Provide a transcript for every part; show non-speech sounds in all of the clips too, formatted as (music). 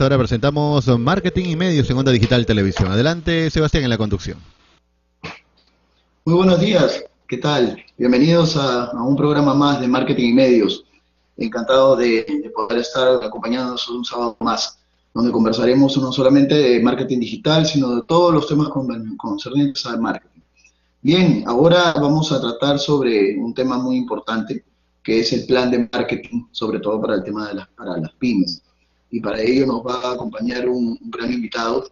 esta hora presentamos Marketing y Medios en Onda Digital Televisión. Adelante, Sebastián, en la conducción. Muy buenos días, ¿qué tal? Bienvenidos a, un programa más de Marketing y Medios. Encantado de, poder estar acompañándonos un sábado más, donde conversaremos no solamente de marketing digital, sino de todos los temas concernientes al marketing. Bien, ahora vamos a tratar sobre un tema muy importante, que es el plan de marketing, sobre todo para el tema de las, para las pymes. Y para ello nos va a acompañar un, gran invitado,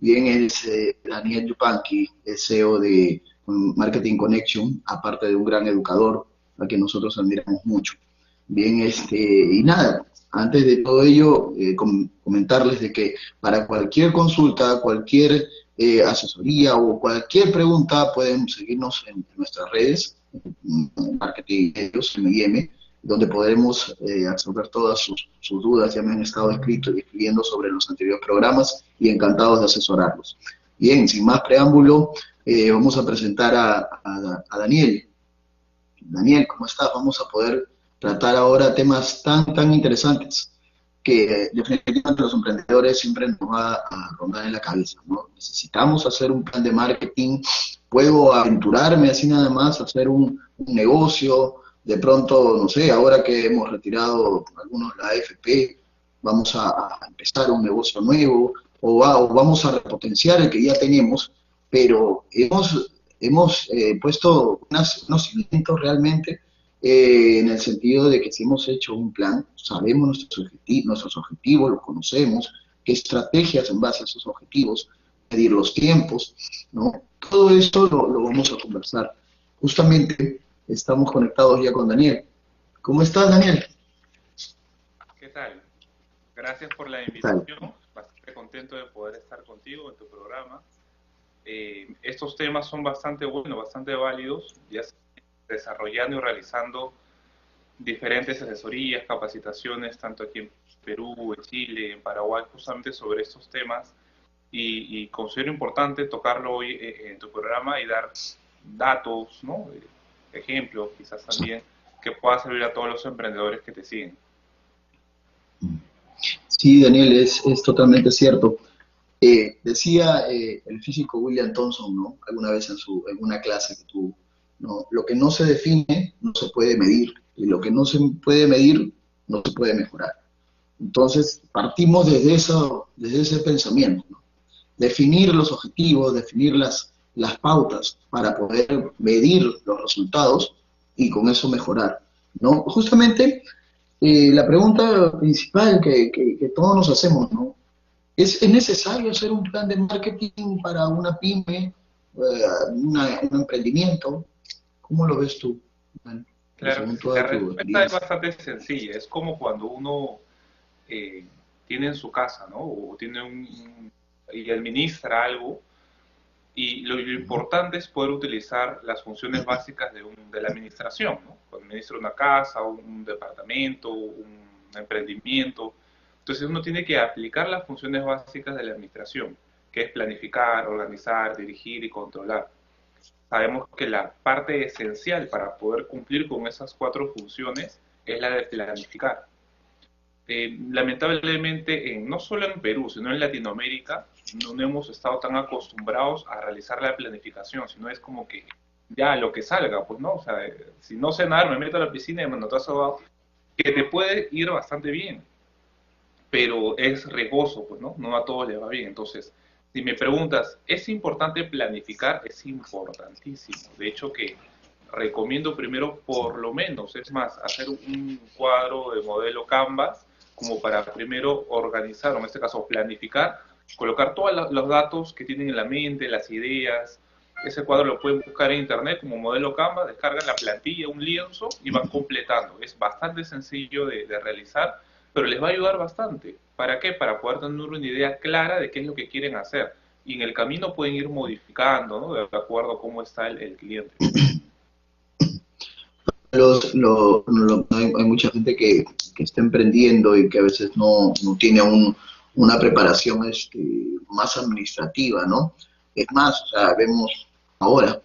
bien es eh, Daniel Yupanqui, CEO de Marketing Connection, aparte de un gran educador, a quien nosotros admiramos mucho. Bien, este, y nada, antes de todo ello, eh, comentarles de que para cualquier consulta, cualquier eh, asesoría o cualquier pregunta, pueden seguirnos en, nuestras redes, Marketing donde podremos eh, absorber todas sus, dudas. Ya me han estado escrito y escribiendo sobre los anteriores programas y encantados de asesorarlos. Bien, sin más preámbulo, eh, vamos a presentar a, Daniel. Daniel, ¿cómo estás? Vamos a poder tratar ahora temas tan, tan interesantes que definitivamente los emprendedores siempre nos va a rondar en la cabeza. ¿no? Necesitamos hacer un plan de marketing, puedo aventurarme así nada más, hacer un, negocio, de pronto, no sé, ahora que hemos retirado algunos la AFP, vamos a, empezar un negocio nuevo o, o, vamos a repotenciar el que ya tenemos pero hemos, hemos eh, puesto unos cimientos realmente eh, en el sentido de que si hemos hecho un plan, sabemos nuestros objetivos, nuestros objetivos, los conocemos, qué estrategias en base a esos objetivos, medir los tiempos, ¿no? Todo esto lo, lo vamos a conversar. Justamente estamos conectados ya con Daniel. ¿Cómo estás, Daniel? ¿Qué tal? Gracias por la invitación. Bastante contento de poder estar contigo en tu programa. Eh, estos temas son bastante buenos, bastante válidos, ya desarrollando y realizando diferentes asesorías, capacitaciones, tanto aquí en Perú, en Chile, en Paraguay, justamente sobre estos temas. Y, considero importante tocarlo hoy eh, en tu programa y dar datos, ¿no? Ejemplos, quizás también, que pueda servir a todos los emprendedores que te siguen. Sí, Daniel, es, es totalmente cierto. Eh, decía eh, el físico William Thompson, ¿no? Alguna vez en, su, en una clase que tuvo, ¿no? Lo que no se define no se puede medir y lo que no se puede medir no se puede mejorar. Entonces, partimos desde, eso, desde ese pensamiento, ¿no? Definir los objetivos, definir las, las pautas para poder medir los resultados y con eso mejorar, ¿no? Justamente eh, la pregunta principal que, que todos nos hacemos, ¿no? ¿Es, necesario hacer un plan de marketing para una pyme, eh, un emprendimiento? ¿Cómo lo ves tú? claro, la respuesta es bastante sencilla. Es como cuando uno eh, tiene en su casa, ¿no? O tiene un, y administra algo. Y lo, importante es poder utilizar las funciones básicas de, de la administración, ¿no? Cuando administra una casa, un departamento, un emprendimiento, entonces uno tiene que aplicar las funciones básicas de la administración, que es planificar, organizar, dirigir y controlar. Sabemos que la parte esencial para poder cumplir con esas cuatro funciones es la de planificar. Eh, lamentablemente, no solo en Perú, sino en Latinoamérica, no hemos estado tan acostumbrados a realizar la planificación, sino es como que ya lo que salga, pues no, o sea, si no sé nadar, me meto a la piscina y me notas abajo, que te puede ir bastante bien pero es riesgoso, pues, ¿no? No a todos les va bien. Entonces, si me preguntas, ¿es importante planificar? Es importantísimo. De hecho, que recomiendo primero, por lo menos, es más, hacer un cuadro de modelo Canvas, como para primero organizar, o en este caso planificar, colocar todos los datos que tienen en la mente, las ideas. Ese cuadro lo pueden buscar en internet como modelo Canvas, descargan la plantilla, un lienzo y van completando. Es bastante sencillo de, realizar pero les va a ayudar bastante. ¿Para qué? Para poder tener una idea clara de qué es lo que quieren hacer. Y en el camino pueden ir modificando, ¿no? De acuerdo a cómo está el, cliente. hay, mucha gente que, está emprendiendo y que a veces no, tiene una preparación este, más administrativa, ¿no? Es más, o sea, vemos ahora,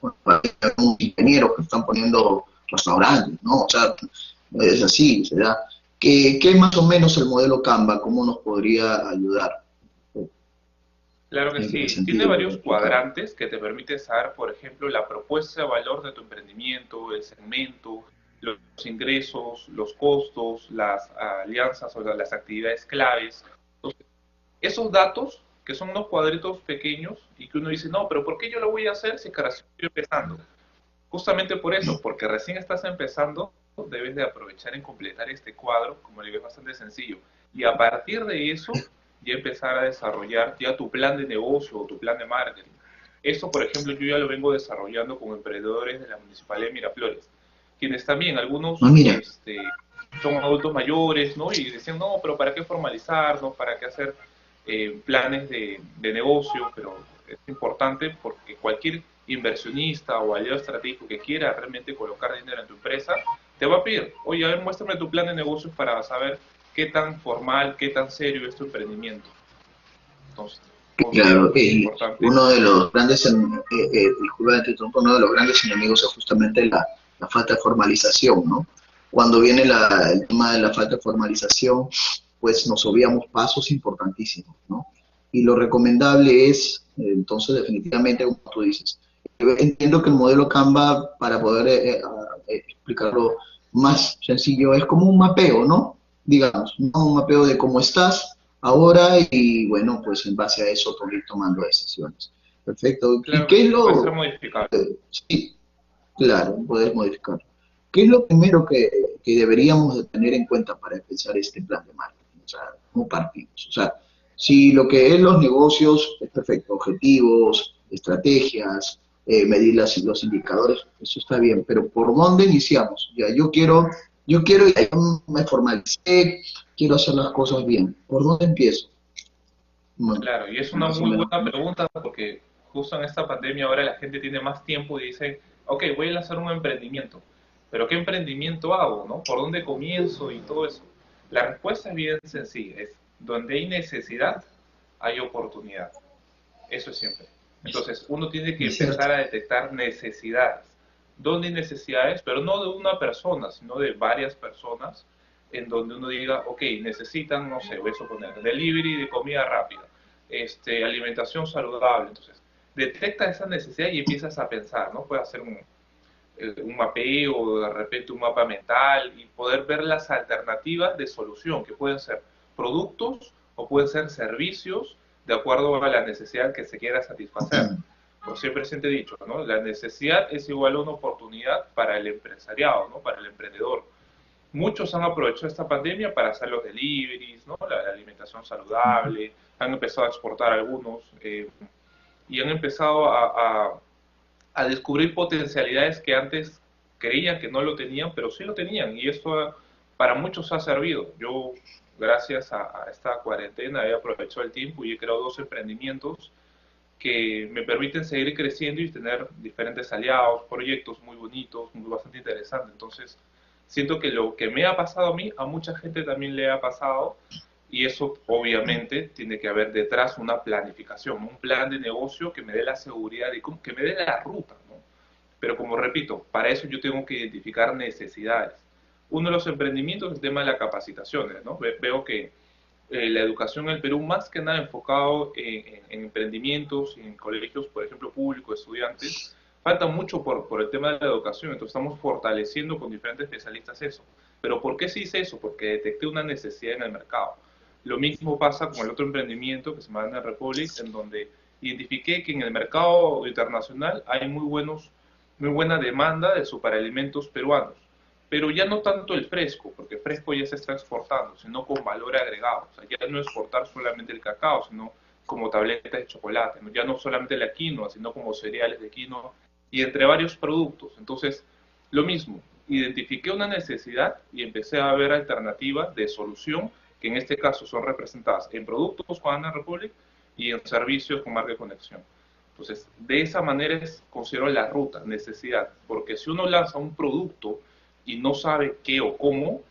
ingenieros que están poniendo restaurantes, ¿no? O sea, es así, se da ¿qué, ¿qué, más o menos el modelo Canva? ¿Cómo nos podría ayudar? Claro que sí. Tiene varios cuadrantes que te permiten saber, por ejemplo, la propuesta de valor de tu emprendimiento, el segmento, los ingresos, los costos, las alianzas o las actividades claves. Esos datos, que son unos cuadritos pequeños y que uno dice, no, pero ¿por qué yo lo voy a hacer si recién estoy empezando? Justamente por eso, porque recién estás empezando, debes de aprovechar en completar este cuadro, como le digo, bastante sencillo. Y a partir de eso, y empezar a desarrollar ya tu plan de negocio o tu plan de marketing. Esto, por ejemplo, yo ya lo vengo desarrollando con emprendedores de la Municipalidad de Miraflores, quienes también, algunos ah, este, son adultos mayores, ¿no? Y decían, no, pero ¿para qué formalizarnos? ¿Para qué hacer eh, planes de, de negocio? Pero es importante porque cualquier inversionista o aliado estratégico que quiera realmente colocar dinero en tu empresa, te va a pedir, oye, a ver, muéstrame tu plan de negocios para saber qué tan formal, qué tan serio es tu emprendimiento. Entonces, claro, uno de los grandes, eh, eh, uno de los grandes enemigos es justamente la, falta de formalización, ¿no? Cuando viene el tema de la falta de formalización, pues nos obviamos pasos importantísimos, ¿no? Y lo recomendable es, entonces, definitivamente, como tú dices, entiendo que el modelo Canva, para poder eh, explicarlo más sencillo, es como un mapeo, ¿no? digamos, un mapeo de cómo estás ahora y bueno, pues en base a eso ir tomando decisiones. Perfecto. Claro, qué es lo... Puede ser sí, claro, poder modificar. ¿Qué es lo primero que, deberíamos de tener en cuenta para empezar este plan de marketing? O sea, ¿cómo partimos? O sea, si lo que es los negocios es perfecto, objetivos, estrategias, eh, medir las, los indicadores, eso está bien, pero ¿por dónde iniciamos? Ya, yo quiero yo quiero, me formalicé, quiero hacer las cosas bien. ¿Por dónde empiezo? claro, y es una muy buena pregunta porque justo en esta pandemia ahora la gente tiene más tiempo y dice, ok, voy a lanzar un emprendimiento, pero ¿qué emprendimiento hago? ¿no? ¿Por dónde comienzo y todo eso? La respuesta es bien sencilla, es donde hay necesidad, hay oportunidad. Eso es siempre. Entonces, uno tiene que empezar a detectar necesidades donde hay necesidades, pero no de una persona, sino de varias personas, en donde uno diga, ok, necesitan, no sé, voy a suponer, delivery de comida rápida, este, alimentación saludable. Entonces, detecta esa necesidad y empiezas a pensar, ¿no? Puedes hacer un, un mapeo, de repente un mapa mental y poder ver las alternativas de solución, que pueden ser productos o pueden ser servicios de acuerdo a la necesidad que se quiera satisfacer como siempre siempre he dicho, ¿no? La necesidad es igual a una oportunidad para el empresariado, ¿no? Para el emprendedor. Muchos han aprovechado esta pandemia para hacer los deliveries, ¿no? La, alimentación saludable, han empezado a exportar algunos eh, y han empezado a, a, descubrir potencialidades que antes creían que no lo tenían, pero sí lo tenían y esto para muchos ha servido. Yo, gracias a, a esta cuarentena, he aprovechado el tiempo y he creado dos emprendimientos que me permiten seguir creciendo y tener diferentes aliados, proyectos muy bonitos, muy bastante interesantes. Entonces, siento que lo que me ha pasado a mí, a mucha gente también le ha pasado, y eso obviamente tiene que haber detrás una planificación, un plan de negocio que me dé la seguridad y que me dé la ruta. ¿no? Pero como repito, para eso yo tengo que identificar necesidades. Uno de los emprendimientos es el tema de las capacitaciones. ¿no? Veo que eh, la educación en el Perú más que nada enfocado en, emprendimientos, en colegios, por ejemplo, públicos, estudiantes, falta mucho por, por el tema de la educación, entonces estamos fortaleciendo con diferentes especialistas eso. Pero ¿por qué se dice eso? Porque detecté una necesidad en el mercado. Lo mismo pasa con el otro emprendimiento que se llama Republic, en donde identifiqué que en el mercado internacional hay muy, buenos, muy buena demanda de superalimentos peruanos pero ya no tanto el fresco, porque fresco ya se está exportando, sino con valor agregado. O sea, ya no exportar solamente el cacao, sino como tabletas de chocolate, ya no solamente la quinoa, sino como cereales de quinoa y entre varios productos. Entonces, lo mismo, identifiqué una necesidad y empecé a ver alternativas de solución que en este caso son representadas en productos con Ana Republic y en servicios con marca de conexión. Entonces, de esa manera es, considero la ruta, necesidad, porque si uno lanza un producto y no sabe qué o cómo,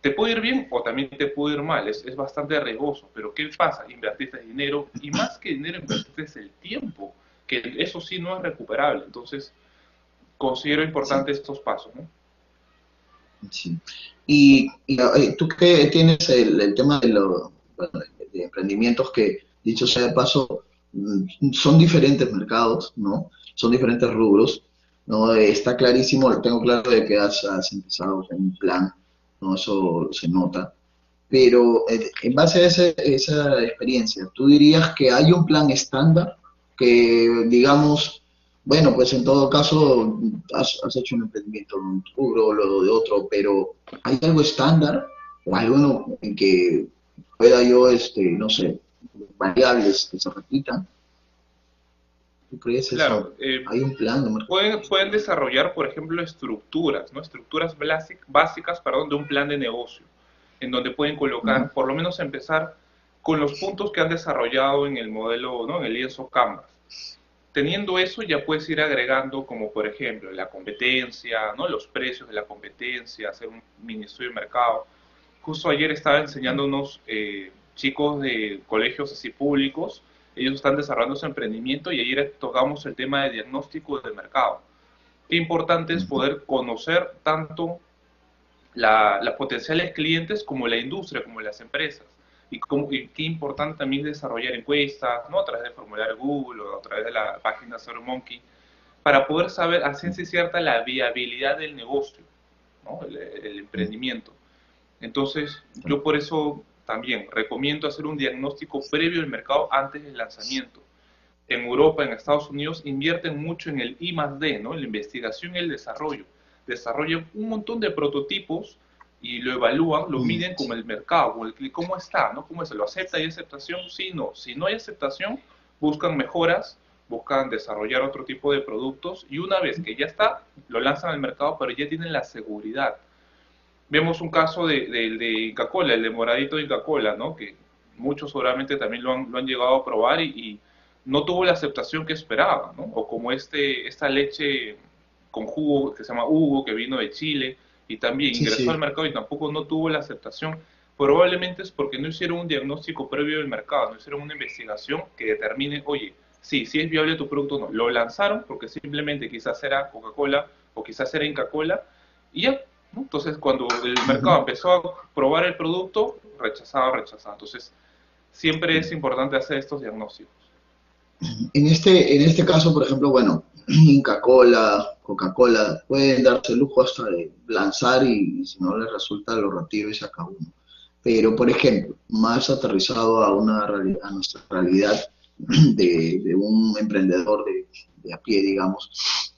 te puede ir bien o también te puede ir mal, es, es bastante riesgoso, pero ¿qué pasa? Invertiste dinero y más que dinero invertiste el tiempo, que eso sí no es recuperable, entonces considero importante estos pasos. ¿no? Sí. Y, eh, tú que tienes el, tema de los emprendimientos que, dicho sea de paso, mm, son diferentes mercados, ¿no? Son diferentes rubros, ¿no? Está clarísimo, tengo claro de que has, empezado en un plan, ¿no? Eso se nota. Pero eh, en base a esa experiencia, ¿tú dirías que hay un plan estándar que, digamos, bueno, pues en todo caso has, hecho un emprendimiento rubro, lo de otro, pero ¿hay algo estándar o algo en que pueda yo, este, no sé, variables que se repitan? ¿Tú crees claro, eh, ¿Hay un plan? Pueden, pueden desarrollar, por ejemplo, estructuras, ¿no? Estructuras básicas, perdón, de un plan de negocio, en donde pueden colocar, por lo menos empezar con los puntos que han desarrollado en el modelo, ¿no? En el lienzo Canvas teniendo eso ya puedes ir agregando como por ejemplo la competencia, ¿no? los precios de la competencia, hacer un mini estudio de mercado. Justo ayer estaba enseñando unos eh, chicos de colegios así públicos, ellos están desarrollando su emprendimiento y ayer tocamos el tema de diagnóstico de mercado. Qué importante es poder conocer tanto la, las potenciales clientes como la industria, como las empresas y, qué importante también desarrollar encuestas, ¿no? A través del formulario Google o a través de la página Monkey para poder saber a ciencia cierta la viabilidad del negocio, ¿no? el, emprendimiento. Entonces, yo por eso también recomiendo hacer un diagnóstico previo del mercado antes del lanzamiento. En Europa, en Estados Unidos, invierten mucho en el I más D, ¿no? en la investigación y el desarrollo. Desarrollan un montón de prototipos y lo evalúan, lo mm, miden como el mercado, el, cómo está, ¿no? ¿Cómo es? ¿Lo acepta? ¿Hay aceptación? Sí, no. Si no hay aceptación, buscan mejoras, buscan desarrollar otro tipo de productos y una vez que ya está, lo lanzan al mercado, pero ya tienen la seguridad. Vemos un caso de, de, de Inca-Cola, el de Moradito de Inca-Cola, ¿no? Que muchos seguramente también lo han, lo han llegado a probar y, no tuvo la aceptación que esperaban, ¿no? O como este, esta leche con jugo que se llama Hugo, que vino de Chile, y también ingresó al mercado y tampoco no tuvo la aceptación, probablemente es porque no hicieron un diagnóstico previo del mercado, no hicieron una investigación que determine, oye, sí, sí es viable tu producto o no. Lo lanzaron porque simplemente quizás era Coca-Cola o quizás era Inca-Cola y ya. Entonces, cuando el mercado empezó a probar el producto, rechazaba, rechazaba. Entonces, siempre es importante hacer estos diagnósticos. En este, en este caso, por ejemplo, bueno, (clears throat) Inca Cola, Coca-Cola, pueden darse el lujo hasta de lanzar y, si no les resulta lo retiro y saca uno. Pero, por ejemplo, más aterrizado a, una a nuestra realidad (clears throat) de, un emprendedor de, a pie, digamos,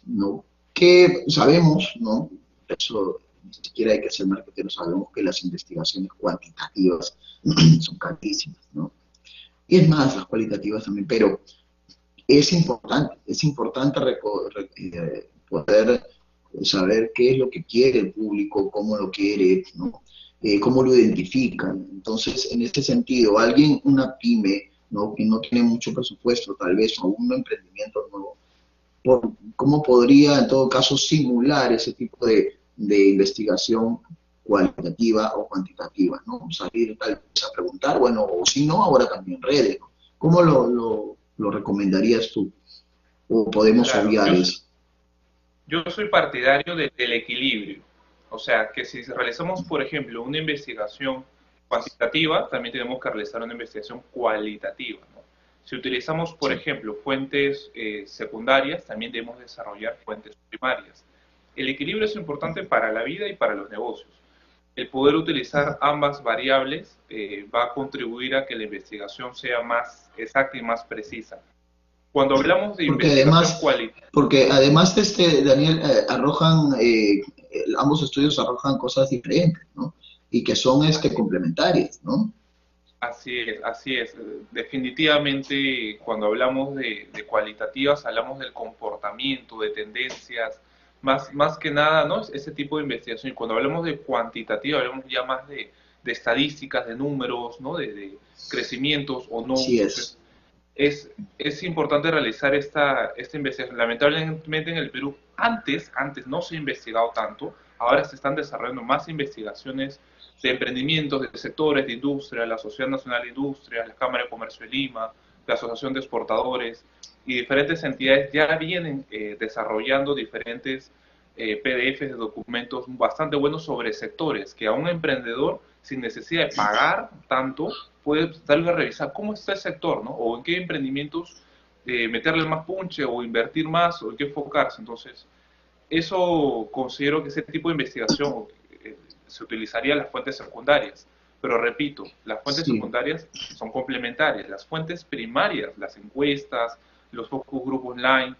¿no? que sabemos, ¿no? eso ni siquiera hay que ser marketing, sabemos que las investigaciones cuantitativas (clears throat) son carísimas, ¿no? Y es más, las cualitativas también, pero es importante, es importante eh, poder saber qué es lo que quiere el público, cómo lo quiere, ¿no? Eh, cómo lo identifican. Entonces, en este sentido, alguien, una pyme, ¿no? que no tiene mucho presupuesto, tal vez, o un emprendimiento nuevo, ¿cómo podría, en todo caso, simular ese tipo de, investigación cualitativa o cuantitativa? ¿no? Salir tal vez a preguntar, bueno, o si no, ahora también redes. ¿Cómo lo, lo recomendarías tú? ¿O podemos obviar eso? Yo soy partidario del equilibrio. O sea, que si realizamos, por ejemplo, una investigación cuantitativa, también tenemos que realizar una investigación cualitativa. Si utilizamos, por ejemplo, fuentes eh, secundarias, también debemos desarrollar fuentes primarias. El equilibrio es importante para la vida y para los negocios. El poder utilizar ambas variables eh, va a contribuir a que la investigación sea más exacta y más precisa. Cuando hablamos de porque además, Porque además, este, Daniel, eh, arrojan, eh, ambos estudios arrojan cosas diferentes, ¿no? Y que son este, complementarias, ¿no? Así es, así es. Definitivamente, cuando hablamos de, de cualitativas, hablamos del comportamiento, de tendencias, más, más que nada, ¿no? Ese tipo de investigación. Y cuando hablamos de cuantitativa, hablamos ya más de, de estadísticas, de números, ¿no? De, crecimientos o no. es. es. es. importante realizar esta, esta investigación. Lamentablemente en el Perú, antes, antes no se ha investigado tanto, ahora se están desarrollando más investigaciones de emprendimientos, de sectores de industria, la Sociedad Nacional de Industria, la Cámara de Comercio de Lima, la Asociación de Exportadores y diferentes entidades ya vienen eh, desarrollando diferentes eh, PDFs de documentos bastante buenos sobre sectores que a un emprendedor, sin necesidad de pagar tanto, puede darle a revisar cómo está el sector, ¿no? O en qué emprendimientos eh, meterle más punche o invertir más o en qué enfocarse. Entonces, eso considero que ese tipo de investigación eh, se utilizaría en las fuentes secundarias. Pero repito, las fuentes secundarias son complementarias. Las fuentes primarias, las encuestas, los focus group online,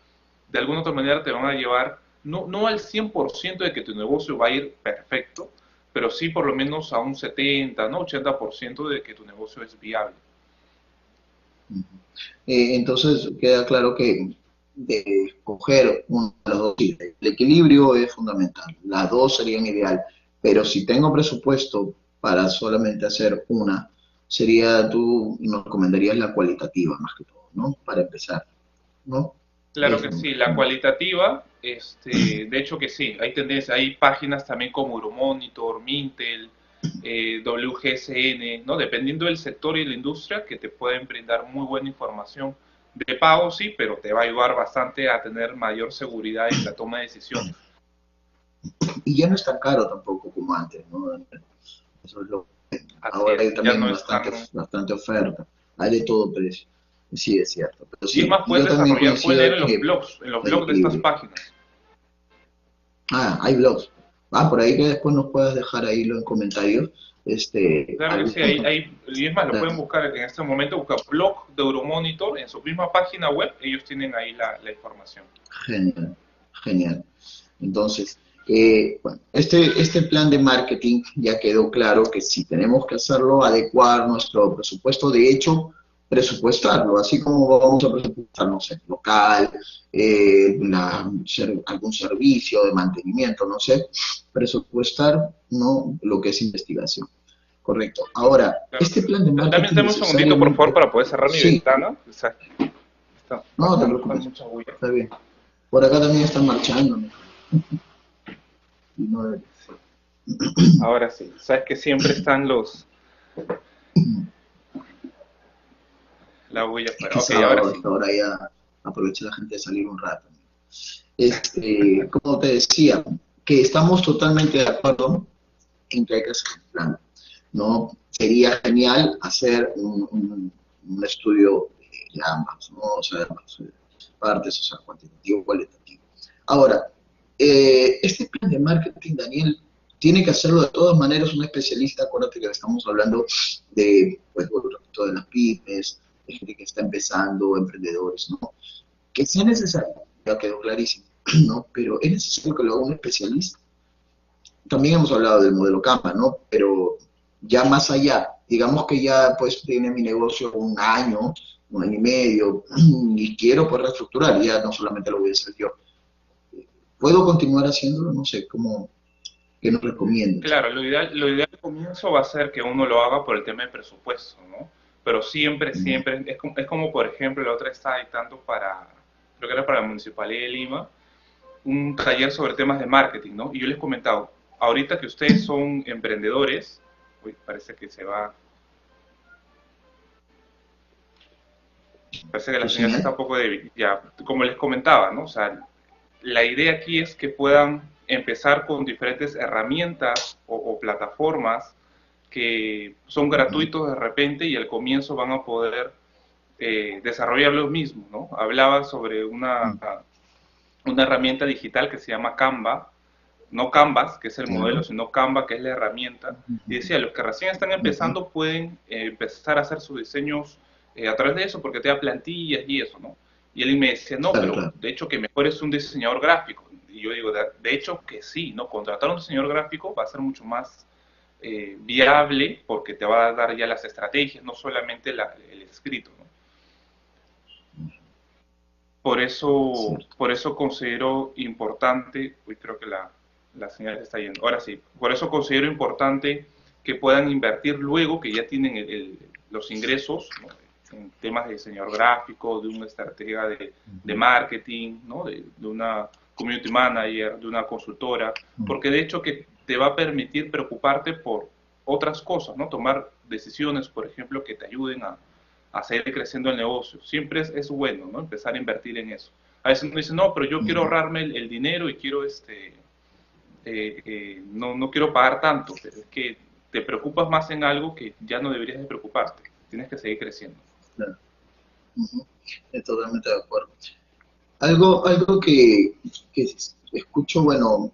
de alguna otra manera te van a llevar no, no al 100% de que tu negocio va a ir perfecto, pero sí por lo menos a un 70, ¿no? 80% de que tu negocio es viable. Eh, entonces queda claro que de escoger una de las dos, el equilibrio es fundamental, las dos serían ideal, pero si tengo presupuesto para solamente hacer una, sería tú nos recomendarías la cualitativa más que todo, ¿no? Para empezar, ¿no? Claro que sí, la cualitativa, este, de hecho que sí, hay tendencias, hay páginas también como Euromonitor, Mintel, eh, WGSN, ¿no? dependiendo del sector y de la industria, que te pueden brindar muy buena información. De pago sí, pero te va a ayudar bastante a tener mayor seguridad en la toma de decisiones. Y ya no es tan caro tampoco como antes, ¿no? Eso es lo Ahora hay también bastante, bastante oferta, hay de todo precio. Sí, es cierto. Pero sí, más puedes desarrollar, puedes leer en los blogs, en los blogs de estas páginas. Ah, hay blogs. Ah, por ahí que después nos puedas dejar ahí en comentarios. Este, claro que sí, hay, hay, y es más, lo pueden buscar en este momento, buscar blog de Euromonitor en su misma página web, ellos tienen ahí la, la información. Genial, genial. Entonces, eh, bueno, este, este plan de marketing ya quedó claro que si tenemos que hacerlo, adecuar nuestro presupuesto, de hecho, presupuestarlo, así como vamos a presupuestar, no sé, local, eh, algún servicio de mantenimiento, no sé, presupuestar no lo que es investigación. Correcto. Ahora, este plan de marketing... También tenemos un segundito, por favor, para poder cerrar mi ventana. no, te preocupes. Está bien. Por acá también están marchando. (laughs) Ahora sí, sabes que siempre están los la huella ahora, ahora ya aprovecha la gente de salir un rato. Este, como te decía, que estamos totalmente de acuerdo en que hay que hacer un plan. ¿no? Sería genial hacer un, estudio de ambas, ¿no? o sea, ambas eh, partes, o sea, cuantitativo, cualitativo. Ahora, eh, este plan de marketing, Daniel, tiene que hacerlo de todas maneras un especialista, acuérdate que estamos hablando de, pues, de las pymes, gente que está empezando, emprendedores, ¿no? Que sea necesario, ya quedó clarísimo, (clears throat) ¿no? Pero es necesario que lo haga un especialista. También hemos hablado del modelo Canva, ¿no? Pero ya más allá, digamos que ya pues tiene mi negocio un año, un año y medio, (clears throat) y quiero pues reestructurar, ya no solamente lo voy a hacer yo. ¿Puedo continuar haciéndolo? No sé, ¿cómo, ¿qué nos recomiendas? Claro, lo ideal, lo ideal al comienzo va a ser que uno lo haga por el tema de presupuesto, ¿no? Pero siempre, siempre, es como, es como por ejemplo, la otra estaba dictando para, creo que era para la Municipalidad de Lima, un taller sobre temas de marketing, ¿no? Y yo les he comentado, ahorita que ustedes son emprendedores, uy, parece que se va, parece que la señal está un poco débil, ya, como les comentaba, ¿no? O sea, la idea aquí es que puedan empezar con diferentes herramientas o plataformas que son gratuitos de repente y al comienzo van a poder eh, desarrollar lo mismo, ¿no? Hablaba sobre una, una herramienta digital que se llama Canva, no Canvas, que es el modelo, sino Canva, que es la herramienta. Y decía, los que recién están empezando pueden eh, empezar a hacer sus diseños eh, a través de eso, porque te da plantillas y eso, ¿no? Y él me decía, no, pero de hecho que mejor es un diseñador gráfico. Y yo digo, de, de hecho que sí, ¿no? Contratar a un diseñador gráfico va a ser mucho más eh, viable porque te va a dar ya las estrategias, no solamente el escrito. Por eso, por eso considero importante, uy, creo que la, la señal está yendo, ahora sí, por eso considero importante que puedan invertir luego que ya tienen los ingresos en temas de diseñador gráfico, de una estrategia de, de marketing, ¿no? de, de, una community manager, de una consultora, porque de hecho que te va a permitir preocuparte por otras cosas, ¿no? Tomar decisiones, por ejemplo, que te ayuden a, a seguir creciendo el negocio. Siempre es, es, bueno, ¿no? Empezar a invertir en eso. A veces uno dice, no, pero yo quiero ahorrarme el, dinero y quiero este, eh, eh, no, no quiero pagar tanto, pero es que te preocupas más en algo que ya no deberías de preocuparte. Tienes que seguir creciendo. Claro. Estoy totalmente de acuerdo. Algo, algo que, escucho, bueno,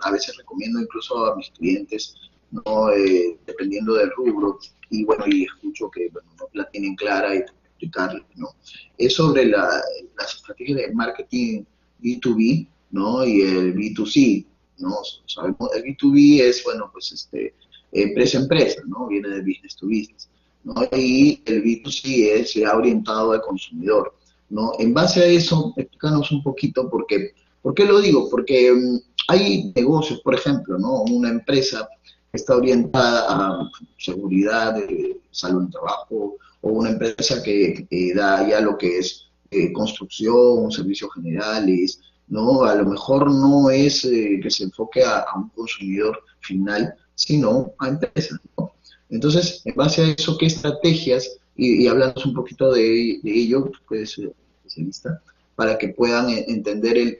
a veces recomiendo incluso a mis clientes, no eh, dependiendo del rubro, y bueno, y escucho que no la tienen clara y explicarles, ¿no? Es sobre la, las estrategias de marketing B2B, ¿no? Y el B2C, ¿no? Sabemos, el B2B es, bueno, pues este, empresa a empresa, ¿no? Viene de business to business, ¿no? Y el B2C es ya orientado al consumidor, ¿no? En base a eso, explícanos un poquito por qué. ¿Por qué lo digo? Porque mm, hay negocios, por ejemplo, ¿no? Una empresa que está orientada a seguridad, de salud en trabajo, o una empresa que da ya lo que es eh, construcción, servicios generales, ¿no? A lo mejor no es eh, que se enfoque a, un consumidor final, sino a empresas, ¿no? Entonces, en base a eso, ¿qué estrategias, y, hablamos un poquito de, ello, puedes ser especialista, para que puedan entender el,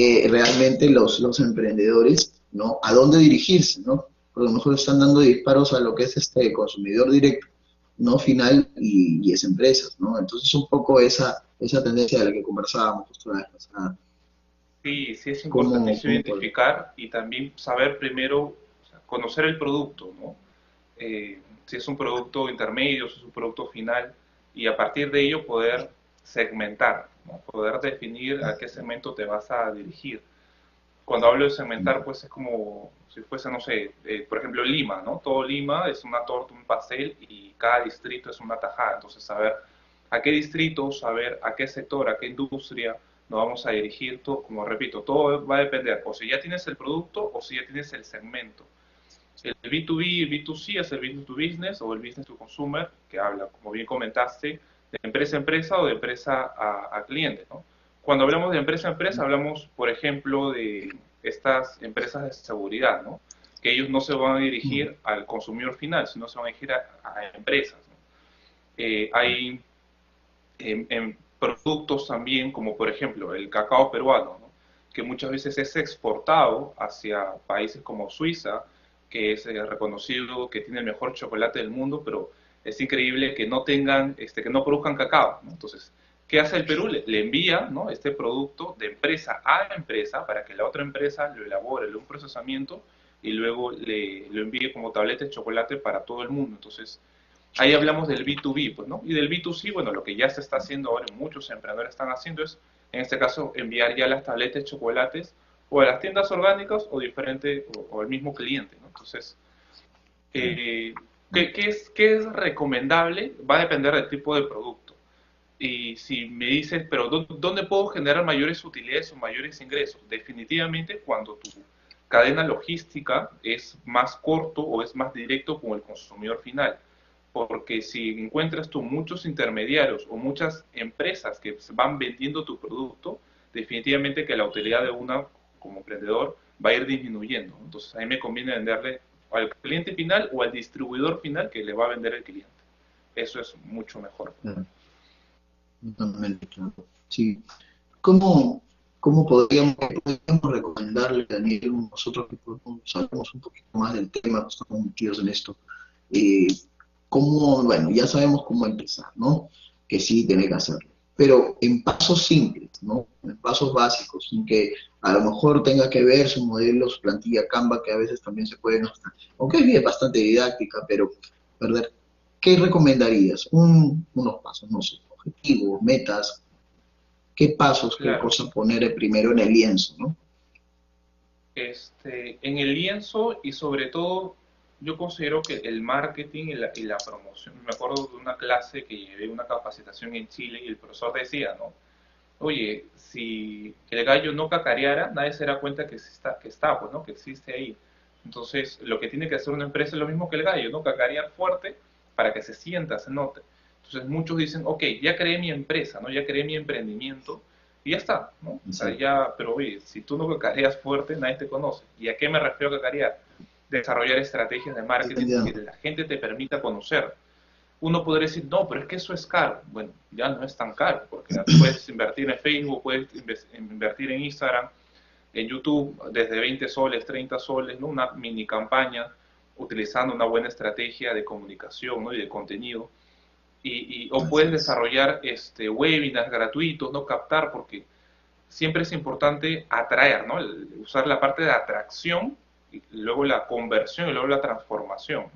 eh, realmente los, los emprendedores, ¿no? A dónde dirigirse, ¿no? Porque a lo mejor están dando disparos a lo que es este consumidor directo, no final, y, y es empresas, ¿no? Entonces, un poco esa, esa tendencia de la que conversábamos justo la vez pasada. Sí, sí es importante identificar y también saber primero, conocer el producto, ¿no? Eh, si es un producto intermedio, si es un producto final, y a partir de ello poder segmentar, ¿no? poder definir a qué segmento te vas a dirigir. Cuando hablo de segmentar, pues es como si fuese, no sé, eh, por ejemplo, Lima, ¿no? Todo Lima es una torta, un pastel y cada distrito es una tajada. Entonces, saber a qué distrito, saber a qué sector, a qué industria, nos vamos a dirigir, todo, como repito, todo va a depender o si ya tienes el producto o si ya tienes el segmento. El B2B y el B2C es el business to business o el business to consumer, que habla, como bien comentaste, de empresa a empresa o de empresa a, cliente. ¿no? Cuando hablamos de empresa a empresa, hablamos, por ejemplo, de estas empresas de seguridad, ¿no? que ellos no se van a dirigir al consumidor final, sino se van a dirigir a, empresas. Eh, hay en, en productos también, como por ejemplo el cacao peruano, que muchas veces es exportado hacia países como Suiza, que es eh, reconocido que tiene el mejor chocolate del mundo, pero es increíble que no tengan, este, que no produzcan cacao. Entonces, ¿qué hace el Perú? Le, envía ¿no? este producto de empresa a empresa para que la otra empresa lo elabore, le un procesamiento y luego le, lo envíe como tableta de chocolate para todo el mundo. Entonces, Ahí hablamos del B2B, pues, ¿no? Y del B2C, bueno, lo que ya se está haciendo ahora, muchos emprendedores están haciendo es, en este caso, enviar ya las tabletas de chocolates o a las tiendas orgánicas o diferente, o, al mismo cliente, ¿no? Entonces, eh, ¿qué, es, ¿qué es recomendable? Va a depender del tipo de producto. Y si me dices, pero ¿dónde puedo generar mayores utilidades o mayores ingresos? Definitivamente cuando tu cadena logística es más corto o es más directo con el consumidor final porque si encuentras tú muchos intermediarios o muchas empresas que van vendiendo tu producto, definitivamente que la utilidad de una como emprendedor va a ir disminuyendo. Entonces a mí me conviene venderle al cliente final o al distribuidor final que le va a vender el cliente. Eso es mucho mejor. Totalmente claro. Sí. ¿Cómo, cómo podríamos, recomendarle, Daniel, nosotros que sabemos un poquito más del tema, estamos metidos en esto, eh, cómo, bueno, ya sabemos cómo empezar, ¿no? Que sí tiene que hacerlo. Pero en pasos simples, ¿no? En pasos básicos, sin que a lo mejor tenga que ver su modelo, su plantilla Canva, que a veces también se puede no aunque es bastante didáctica, pero, perder, ¿qué recomendarías? unos pasos, no sé, objetivos, metas, qué pasos, qué cosa poner primero en el lienzo, ¿no? Este, en el lienzo y sobre todo yo considero que el marketing y la, y la, promoción, me acuerdo de una clase que llevé una capacitación en Chile y el profesor decía, ¿no? Oye, si el gallo no cacareara, nadie se da cuenta que está, que está, pues, ¿no? Que existe ahí. Entonces, lo que tiene que hacer una empresa es lo mismo que el gallo, ¿no? Cacarear fuerte para que se sienta, se note. Entonces, muchos dicen, ok, ya creé mi empresa, ¿no? Ya creé mi emprendimiento y ya está, ¿no? O sea, ya, pero oye, si tú no cacareas fuerte, nadie te conoce. ¿Y a qué me refiero a cacarear? desarrollar estrategias de marketing que la gente te permita conocer. Uno podría decir, no, pero es que eso es caro. Bueno, ya no es tan caro, porque puedes (clears throat) invertir en Facebook, puedes invertir en Instagram, en YouTube desde 20 soles, 30 soles, ¿no? una mini campaña utilizando una buena estrategia de comunicación ¿no? y de contenido. Y, o puedes desarrollar este, webinars gratuitos, no captar, porque siempre es importante atraer, ¿no? usar la parte de atracción, y luego la conversión y luego la transformación.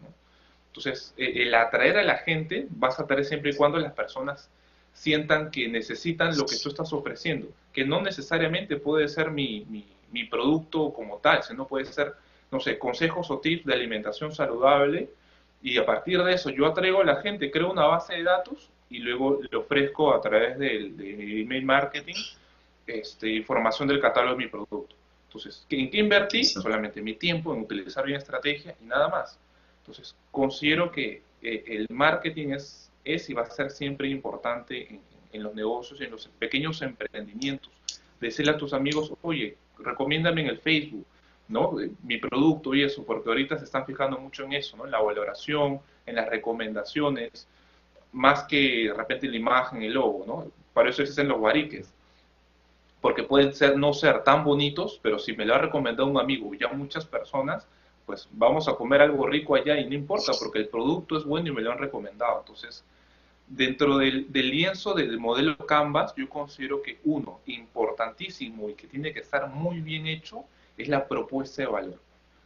Entonces, e, el atraer a la gente vas a atraer siempre y cuando las personas sientan que necesitan lo que tú estás ofreciendo, que no necesariamente puede ser mi, mi, producto como tal, sino puede ser, no sé, consejos o tips de alimentación saludable y a partir de eso yo atraigo a la gente, creo una base de datos y luego le ofrezco a través del de email marketing este, información del catálogo de mi producto. Entonces, ¿en qué invertí? Solamente mi tiempo en utilizar bien estrategia y nada más. Entonces, considero que eh, el marketing es es y va a ser siempre importante en, los negocios y en los pequeños emprendimientos. Decirle a tus amigos, oye, recomiéndame en el Facebook, ¿no? Mi producto y eso, porque ahorita se están fijando mucho en eso, ¿no? En la valoración, en las recomendaciones, más que de repente la imagen, el logo, ¿no? Para eso existen los guariques. Porque pueden ser, no ser tan bonitos, pero si me lo ha recomendado un amigo, ya muchas personas, pues vamos a comer algo rico allá y no importa porque el producto es bueno y me lo han recomendado. Entonces, dentro del, lienzo del modelo Canvas, yo considero que uno, importantísimo y que tiene que estar muy bien hecho, es la propuesta de valor.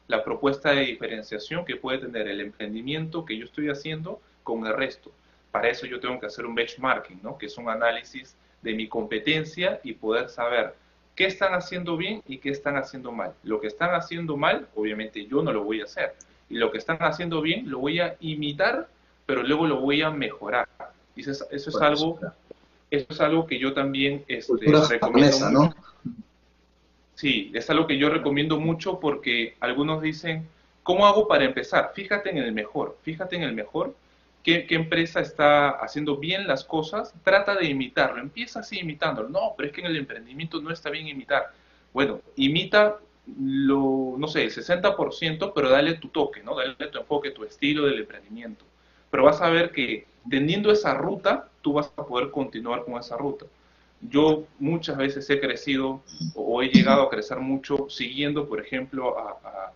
La propuesta de diferenciación que puede tener el emprendimiento que yo estoy haciendo con el resto. Para eso yo tengo que hacer un benchmarking, ¿no? que es un análisis de mi competencia y poder saber qué están haciendo bien y qué están haciendo mal. Lo que están haciendo mal, obviamente yo no lo voy a hacer. Y lo que están haciendo bien, lo voy a imitar, pero luego lo voy a mejorar. Y eso es, algo eso es algo que yo también este, recomiendo ¿no? Sí, es algo que yo recomiendo mucho porque algunos dicen, ¿cómo hago para empezar? Fíjate en el mejor, fíjate en el mejor qué, empresa está haciendo bien las cosas, trata de imitarlo, empieza así imitándolo. No, pero es que en el emprendimiento no está bien imitar. Bueno, imita lo, no sé, el 60%, pero dale tu toque, ¿no? Dale tu enfoque, tu estilo del emprendimiento. Pero vas a ver que teniendo esa ruta, tú vas a poder continuar con esa ruta. Yo muchas veces he crecido o he llegado a crecer mucho siguiendo, por ejemplo, a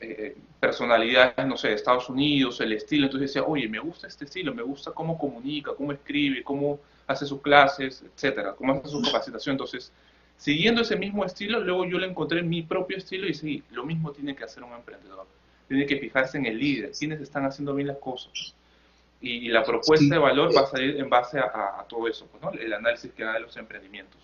eh, personalidades, no sé, de Estados Unidos, el estilo, entonces decía, oye, me gusta este estilo, me gusta cómo comunica, cómo escribe, cómo hace sus clases, etcétera, cómo hace su capacitación. Entonces, siguiendo ese mismo estilo, luego yo le encontré mi propio estilo y sí, lo mismo tiene que hacer un emprendedor. Tiene que fijarse en el líder, quienes están haciendo bien las cosas. Y, la propuesta de valor va a salir en base a, todo eso, pues, ¿no? el análisis que da de los emprendimientos.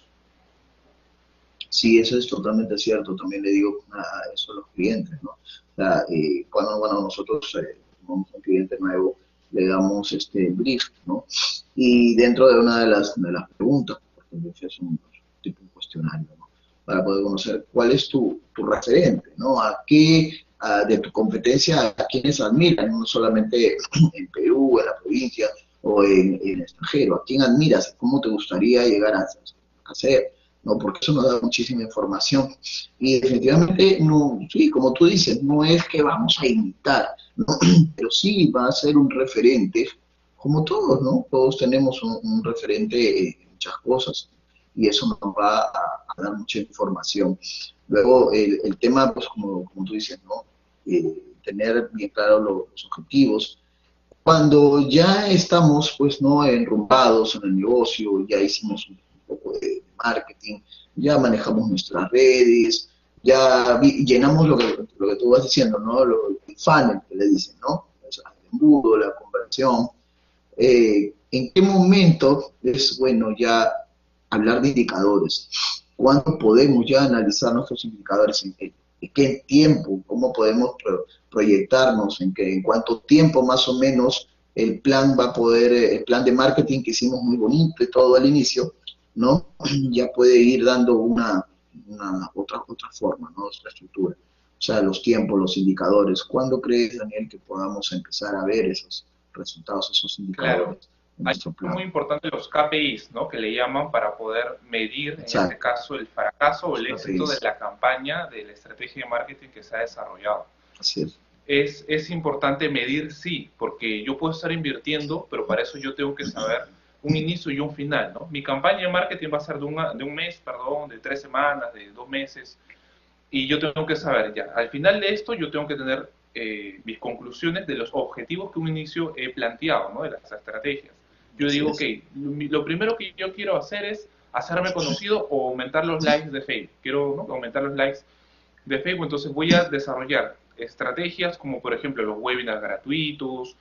Sí, eso es totalmente cierto. También le digo a eso a los clientes, ¿no? O eh, cuando bueno, nosotros eh, un cliente nuevo, le damos este brief, ¿no? Y dentro de una de las, de las preguntas, porque es un tipo de cuestionario. Para poder conocer cuál es tu, tu referente, ¿no? A qué, de tu competencia, a quienes admiran, no solamente (clears throat) en Perú, en la provincia o en, en extranjero, a quién admiras, cómo te gustaría llegar a, a ser ¿no? Porque eso nos da muchísima información. Y definitivamente, no, sí, como tú dices, no es que vamos a imitar, ¿no? (clears throat) pero sí va a ser un referente, como todos, ¿no? Todos tenemos un, referente en muchas cosas y eso nos va a, dar mucha información. Luego, el, tema, pues como, como, tú dices, ¿no? Eh, tener bien claros los, objetivos. Cuando ya estamos, pues, ¿no? Enrumbados en el negocio, ya hicimos un de marketing, ya manejamos nuestras redes, ya llenamos lo que, lo que tú vas diciendo, ¿no? Lo, el que le dicen, ¿no? el embudo, la conversión. Eh, ¿En qué momento es bueno ya hablar de indicadores? ¿Cuándo podemos ya analizar nuestros indicadores? ¿En qué, tiempo? ¿Cómo podemos proyectarnos? ¿En, qué, ¿En cuánto tiempo más o menos el plan va a poder, el plan de marketing que hicimos muy bonito y todo al inicio, ¿no? (clears throat) Ya puede ir dando una, otra, otra forma, ¿no? Otra estructura. O sea, los tiempos, los indicadores. ¿Cuándo crees, Daniel, que podamos empezar a ver esos resultados, esos indicadores? Claro. Hay muy importante los KPIs, ¿no? Que le llaman para poder medir, en este caso, el fracaso o el éxito de la campaña, de la estrategia de marketing que se ha desarrollado. Así es. Es, es importante medir, sí, porque yo puedo estar invirtiendo, pero para eso yo tengo que saber un inicio y un final, ¿no? Mi campaña de marketing va a ser de, de un mes, perdón, de tres semanas, de dos meses, y yo tengo que saber ya, al final de esto yo tengo que tener eh, mis conclusiones de los objetivos que un inicio he planteado, ¿no? de las estrategias. Yo digo, ok, lo primero que yo quiero hacer es hacerme conocido o aumentar los likes de Facebook. Quiero aumentar los likes de Facebook, entonces voy a desarrollar estrategias como por ejemplo los webinars gratuitos,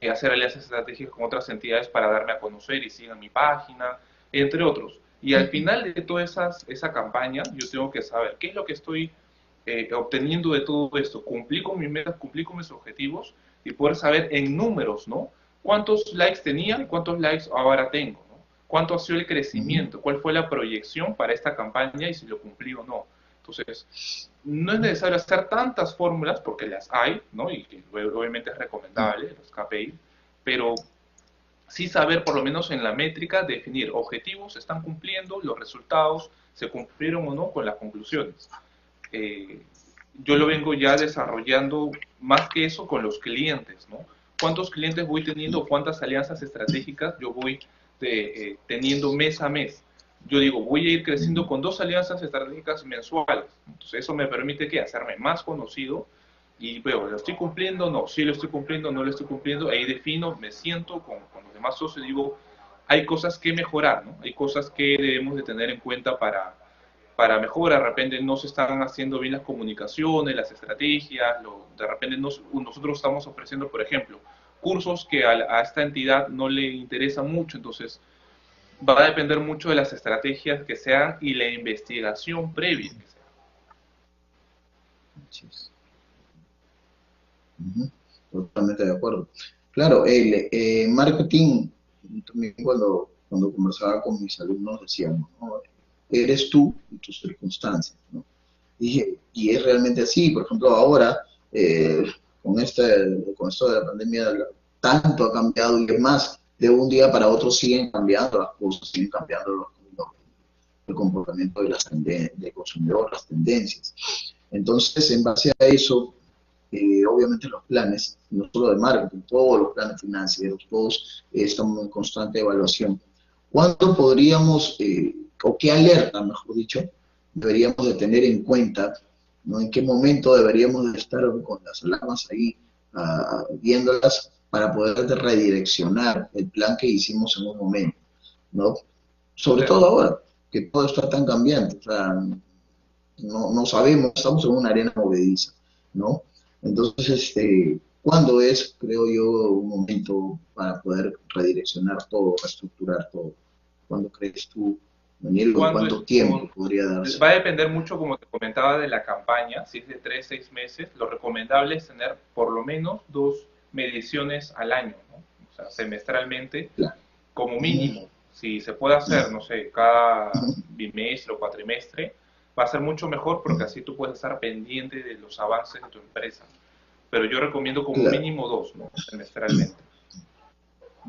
eh, hacer alianzas estratégicas con otras entidades para darme a conocer y sigan mi página, entre otros. Y al final de toda esas, esa campaña, yo tengo que saber qué es lo que estoy eh, obteniendo de todo esto. Cumplí con mis metas, cumplí con mis objetivos y poder saber en números, ¿no? ¿Cuántos likes tenía y cuántos likes ahora tengo? ¿no? ¿Cuánto ha sido el crecimiento? ¿Cuál fue la proyección para esta campaña y si lo cumplí o no? Entonces, no es necesario hacer tantas fórmulas porque las hay, ¿no? Y que obviamente es recomendable, los KPI, pero sí saber por lo menos en la métrica definir objetivos, se están cumpliendo, los resultados se cumplieron o no con las conclusiones. Eh, yo lo vengo ya desarrollando más que eso con los clientes, ¿no? ¿Cuántos clientes voy teniendo? ¿Cuántas alianzas estratégicas yo voy eh, teniendo mes a mes? Yo digo, voy a ir creciendo con dos alianzas estratégicas mensuales. Entonces eso me permite que hacerme más conocido y veo, ¿lo estoy cumpliendo? No, si lo estoy cumpliendo, no lo estoy cumpliendo. Ahí defino, me siento con, con los demás socios y digo, hay cosas que mejorar, ¿no? Hay cosas que debemos de tener en cuenta para, para mejorar. De repente no se están haciendo bien las comunicaciones, las estrategias, de repente nosotros estamos ofreciendo, por ejemplo, cursos que a, esta entidad no le interesa mucho, entonces va a depender mucho de las estrategias que sean y la investigación previa que sea. Totalmente de acuerdo. Claro, el eh, marketing, también cuando, cuando conversaba con mis alumnos decíamos, eres tú y tus circunstancias. ¿no? Y, y, es realmente así. Por ejemplo, ahora, eh, con, este, con esto de la pandemia, tanto ha cambiado y más, de un día para otro siguen cambiando las cosas, siguen cambiando los, el comportamiento de las de consumidor, las tendencias. Entonces, en base a eso, eh, obviamente los planes, no solo de marketing, todos los planes financieros, todos estamos en constante evaluación. ¿Cuándo podríamos eh, o qué alerta, mejor dicho, deberíamos de tener en cuenta, ¿no? En qué momento deberíamos de estar con las alarmas ahí, uh, viéndolas para poder redireccionar el plan que hicimos en un momento, ¿no? Sobre todo ahora, que todo está tan cambiante, o sea, no, no sabemos, estamos en una arena movediza, ¿no? Entonces, este, ¿cuándo es, creo yo, un momento para poder redireccionar todo, reestructurar todo? ¿Cuándo crees tú Daniel, ¿cuánto tiempo podría darse? Va a depender mucho, como te comentaba, de la campaña. Si es de 3, 6 meses, lo recomendable es tener por lo menos dos mediciones al año, ¿no? o sea, semestralmente, como mínimo. Si se puede hacer, no sé, cada bimestre o cuatrimestre, va a ser mucho mejor porque así tú puedes estar pendiente de los avances de tu empresa. Pero yo recomiendo como mínimo dos, ¿no? semestralmente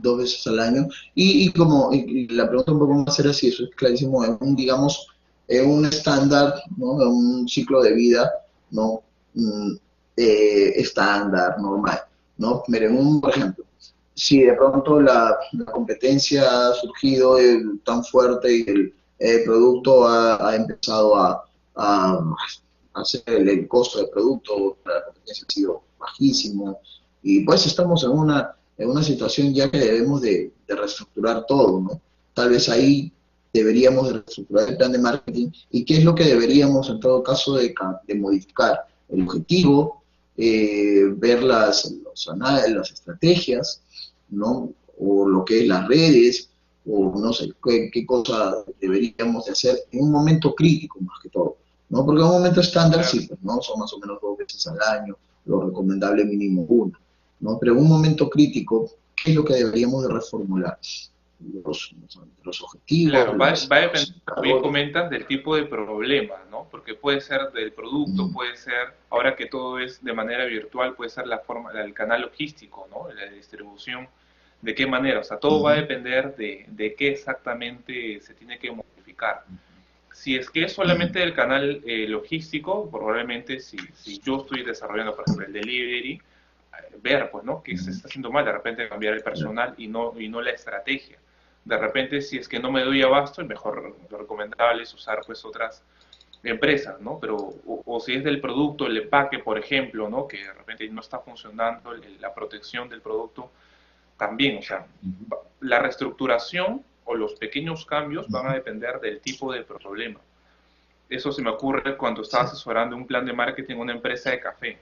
dos veces al año. Y, como la pregunta un poco más era si eso es clarísimo, en un, digamos, en un estándar, ¿no? Un ciclo de vida, ¿no? Mm, eh, estándar, normal, ¿no? Miren, un, por ejemplo, si de pronto la, competencia ha surgido tan fuerte y el, producto ha, empezado a, a, hacer el, costo del producto, la competencia ha sido bajísimo, y pues estamos en una en una situación ya que debemos de, reestructurar todo, ¿no? Tal vez ahí deberíamos de reestructurar el plan de marketing y qué es lo que deberíamos en todo caso de, modificar. El objetivo, eh, ver las, las estrategias, ¿no? O lo que es las redes, o no sé qué, qué cosa deberíamos de hacer en un momento crítico más que todo, ¿no? Porque en un momento estándar sí, pues, ¿no? Son más o menos dos veces al año, lo recomendable mínimo una. ¿no? Pero en un momento crítico, ¿qué es lo que deberíamos de reformular? Los, los objetivos. Claro, va, a depender, como comentas, del tipo de problema, ¿no? Porque puede ser del producto, puede ser, ahora que todo es de manera virtual, puede ser la forma, el canal logístico, ¿no? La distribución, de qué manera, o sea, todo va a depender de, de, qué exactamente se tiene que modificar. Si es que es solamente el canal eh, logístico, probablemente si, si yo estoy desarrollando, por ejemplo, el delivery, ver, pues, ¿no? Que se está haciendo mal, de repente cambiar el personal y no, y no la estrategia. De repente, si es que no me doy abasto, el mejor, lo recomendable es usar, pues, otras, empresas, ¿no? Pero, o, si es del producto, el empaque, por ejemplo, ¿no? Que de repente no está funcionando la protección del producto, también, o sea, la reestructuración o los pequeños cambios van a depender del tipo de problema. Eso se me ocurre cuando estaba asesorando un plan de marketing en una empresa de café.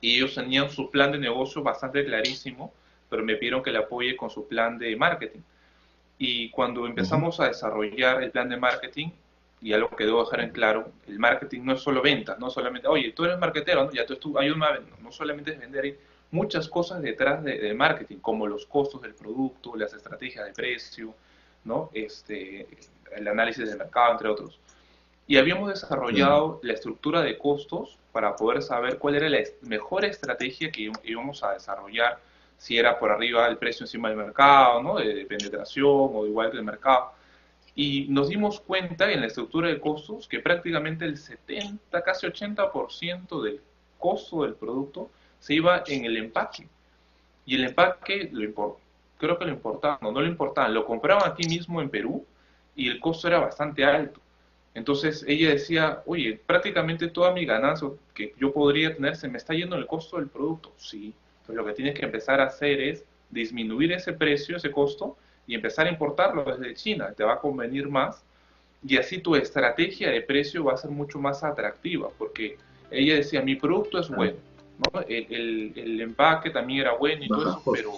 Y ellos tenían su plan de negocio bastante clarísimo, pero me pidieron que le apoye con su plan de marketing. Y cuando empezamos a desarrollar el plan de marketing, y algo que debo dejar en claro, el marketing no es solo ventas, no solamente, oye, tú eres marketero, ¿no? ya tú, tú ayúdame a no solamente es vender, hay muchas cosas detrás de, marketing, como los costos del producto, las estrategias de precio, ¿no? este, el análisis del mercado, entre otros. Y habíamos desarrollado la estructura de costos para poder saber cuál era la mejor estrategia que íbamos a desarrollar, si era por arriba el precio encima del mercado, ¿no? de penetración o igual que el mercado y nos dimos cuenta en la estructura de costos que prácticamente el 70, casi 80% del costo del producto se iba en el empaque. Y el empaque, lo creo que lo importaban, no, no lo importaban, lo compraban aquí mismo en Perú y el costo era bastante alto. Entonces ella decía, oye, prácticamente toda mi ganancia que yo podría tener se me está yendo en el costo del producto. Sí, pues lo que tienes que empezar a hacer es disminuir ese precio, ese costo, y empezar a importarlo desde China, te va a convenir más y así tu estrategia de precio va a ser mucho más atractiva, porque ella decía, mi producto es bueno, ¿no? el, el, empaque también era bueno y todo eso, pero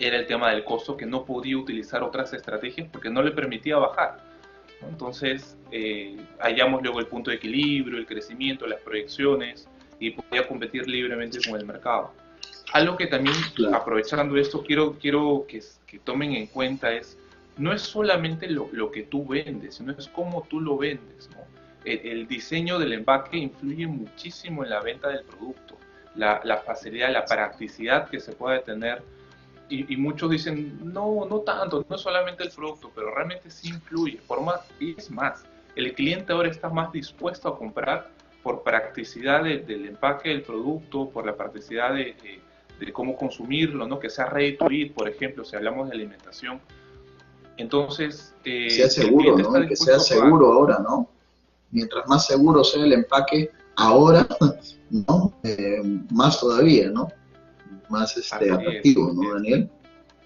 era el tema del costo que no podía utilizar otras estrategias porque no le permitía bajar. Entonces, eh, hallamos luego el punto de equilibrio, el crecimiento, las proyecciones y podía competir libremente con el mercado. Algo que también, aprovechando esto, quiero, quiero que, que, tomen en cuenta es, no es solamente lo, lo, que tú vendes, sino es cómo tú lo vendes. ¿no? El, diseño del empaque influye muchísimo en la venta del producto, la, la facilidad, la practicidad que se puede tener. Y, y, muchos dicen, no, no tanto, no es solamente el producto, pero realmente sí influye. Por más, y es más, el cliente ahora está más dispuesto a comprar por practicidad del empaque del producto, por la practicidad de, de cómo consumirlo, ¿no? Que sea ready to eat, por ejemplo, si hablamos de alimentación. Entonces, eh, sea seguro, ¿no? Que sea seguro ahora, ¿no? Mientras más seguro sea el empaque ahora, (laughs) ¿no? Eh, más todavía, ¿no? Más este, atractivo, ¿no, Daniel?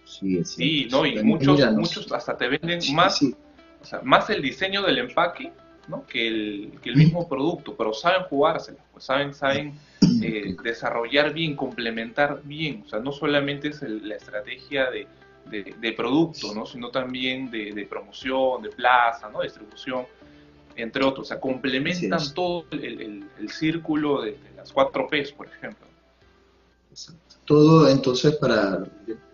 Sí, sí, no, y muchos, muchos hasta te venden más, o sea, más el diseño del empaque ¿no? que, el, que el mismo producto, pero saben jugársela, pues saben, saben eh, desarrollar bien, complementar bien, o sea, no solamente es la estrategia de, de, producto, ¿no? sino también de, promoción, de plaza, ¿no? distribución, entre otros, o sea, complementan todo el, el, círculo de, las cuatro P's, por ejemplo. Todo entonces para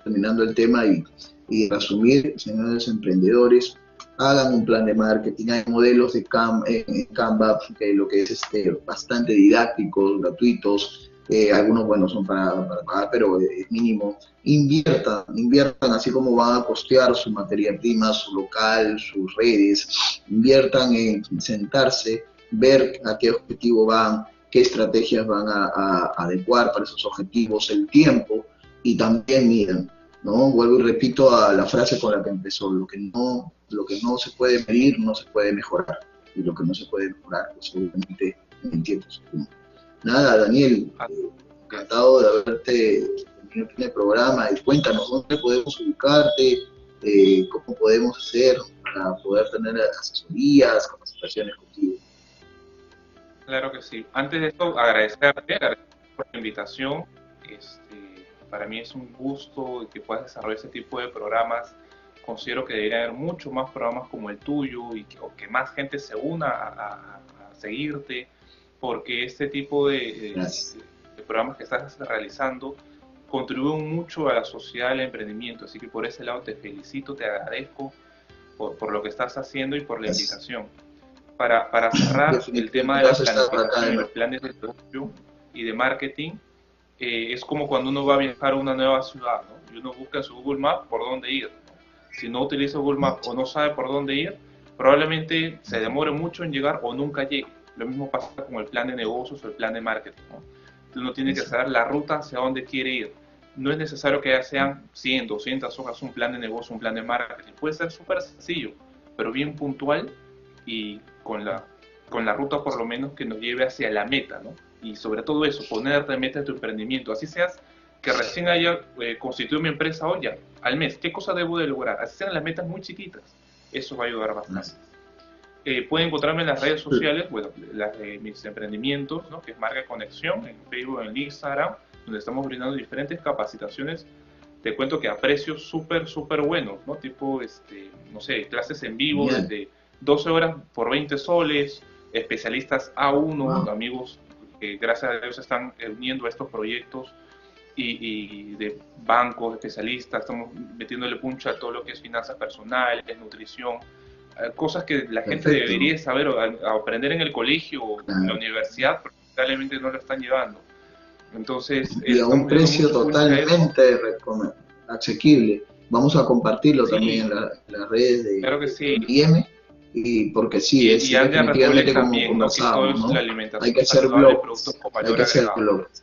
terminando el tema y, y resumir, señores emprendedores, hagan un plan de marketing, hay modelos de en Canva, que lo que es este, bastante didácticos, gratuitos, eh, algunos, bueno, son para, pagar, pero es mínimo. Inviertan, inviertan así como van a costear su materia prima, su local, sus redes, inviertan en sentarse, ver a qué objetivo van, qué estrategias van a, adecuar para esos objetivos, el tiempo, y también miren, ¿no? Vuelvo y repito a la frase con la que empezó, lo que no lo que no se puede medir no se puede mejorar. Y lo que no se puede mejorar, pues obviamente en tiempos. Nada, Daniel, encantado de haberte tenido en el programa y cuéntanos dónde podemos ubicarte, eh, cómo podemos hacer para poder tener asesorías, capacitaciones contigo. Claro que sí. Antes de esto, agradecerte, por la invitación. Este, para mí es un gusto que puedas desarrollar ese tipo de programas considero que debería haber mucho más programas como el tuyo y que, o que más gente se una a, seguirte, porque este tipo de, programas que estás realizando contribuyen mucho a la sociedad del emprendimiento. Así que por ese lado te felicito, te agradezco por, lo que estás haciendo y por la invitación. Para, para cerrar el tema de la planificación, los planes de producción y de marketing, eh, es como cuando uno va a viajar a una nueva ciudad, ¿no? y uno busca en su Google Maps por dónde ir si no utiliza Google Maps o no sabe por dónde ir, probablemente se demore mucho en llegar o nunca llegue. Lo mismo pasa con el plan de negocios o el plan de marketing. ¿no? Uno tiene que saber la ruta hacia dónde quiere ir. No es necesario que ya sean 100, 200 hojas un plan de negocio, un plan de marketing. Puede ser súper sencillo, pero bien puntual y con la, con la ruta por lo menos que nos lleve hacia la meta, ¿no? Y sobre todo eso, ponerte meta en tu emprendimiento, así seas que recién haya eh, constituido mi empresa hoy ya, al mes, ¿qué cosa debo de lograr? Así sean las metas muy chiquitas, eso va a ayudar bastante. Eh, pueden encontrarme en las redes sociales, bueno, las de mis emprendimientos, ¿no? que es Marca Conexión, en Facebook, en Instagram, donde estamos brindando diferentes capacitaciones. Te cuento que a precios súper, súper buenos, ¿no? Tipo, este, no sé, clases en vivo desde 12 horas por 20 soles, especialistas A1, amigos que gracias a Dios están uniendo a estos proyectos y, de bancos, especialistas, estamos metiéndole puncha a todo lo que es finanzas personales, nutrición, eh, cosas que la gente debería saber o aprender en el colegio o en la universidad, pero lamentablemente no lo están llevando. Entonces, y a un precio totalmente asequible. Vamos a compartirlo también en, las redes de, claro que sí. IM y porque sí, es definitivamente como ¿no? Hay que hacer blogs, hay que hacer blogs.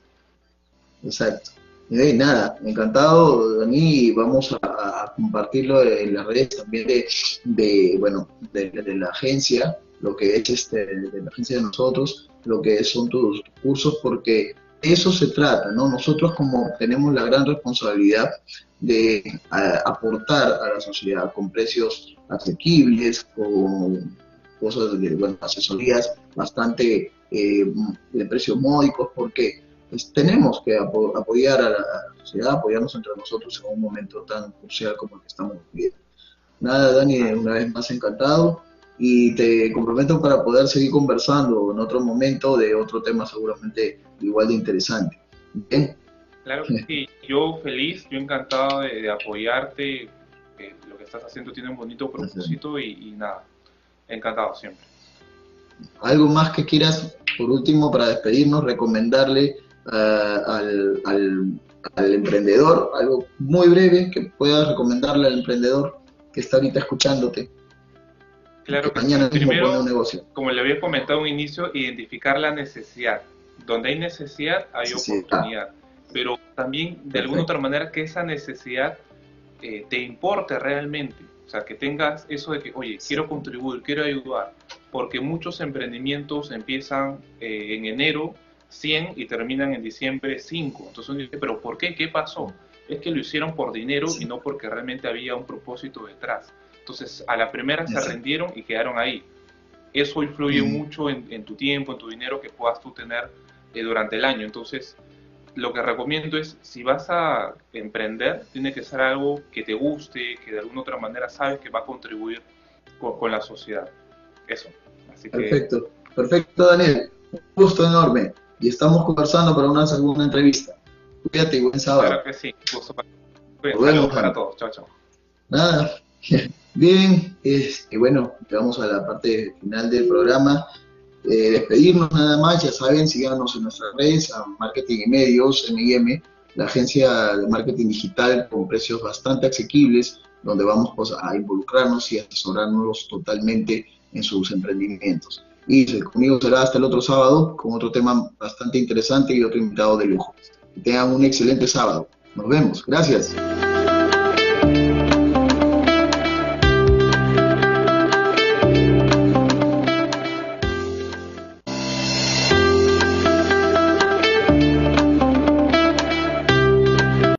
Exacto. Y nada, encantado, Dani, vamos a, compartirlo en las redes también de, de bueno, de, la agencia, lo que es este, de la agencia de nosotros, lo que son tus cursos, porque eso se trata, ¿no? Nosotros como tenemos la gran responsabilidad de aportar a la sociedad con precios asequibles, con cosas de, bueno, asesorías bastante eh, de precios módicos, porque pues, tenemos que apoyar a la sociedad, apoyarnos entre nosotros en un momento tan crucial como el que estamos viviendo. Nada, Dani, una vez más encantado y te comprometo para poder seguir conversando en otro momento de otro tema seguramente igual de interesante. ¿Bien? Claro que (laughs) sí, yo feliz, yo encantado de, apoyarte, lo que estás haciendo tiene un bonito propósito y, nada, encantado siempre. ¿Algo más que quieras, por último, para despedirnos, recomendarle eh, al, al emprendedor, algo muy breve que puedas recomendarle al emprendedor que está ahorita escuchándote? Claro que mañana Primero, un negocio. como le había comentado un inicio, identificar la necesidad. Donde hay necesidad, hay oportunidad. Pero también, de alguna otra manera, que esa necesidad eh, te importe realmente. O sea, que tengas eso de que, oye, quiero contribuir, quiero ayudar. Porque muchos emprendimientos empiezan eh, en enero 100 y terminan en diciembre 5. Entonces uno dice, pero ¿por qué? ¿Qué pasó? Es que lo hicieron por dinero y no porque realmente había un propósito detrás. Entonces, a la primera se rendieron y quedaron ahí. Eso influye mucho en, tu tiempo, en tu dinero que puedas tú tener eh, durante el año. Entonces, lo que recomiendo es, si vas a emprender, tiene que ser algo que te guste, que de alguna otra manera sabes que va a contribuir con, la sociedad. Eso. perfecto, perfecto, Daniel. Un gusto enorme. Y estamos conversando para una segunda entrevista. Cuídate y buen sábado. Claro que sí. Gusto para, para todos. Chao, chao. Nada. (laughs) Bien, este, bueno, llegamos a la parte final del programa. Eh, despedirnos nada más, ya saben, síganos en nuestras redes, a Marketing y Medios, MIM, la agencia de marketing digital con precios bastante asequibles, donde vamos pues, a involucrarnos y asesorarnos totalmente en sus emprendimientos. Y conmigo será hasta el otro sábado con otro tema bastante interesante y otro invitado de lujo. Que tengan un excelente sábado. Nos vemos. Gracias.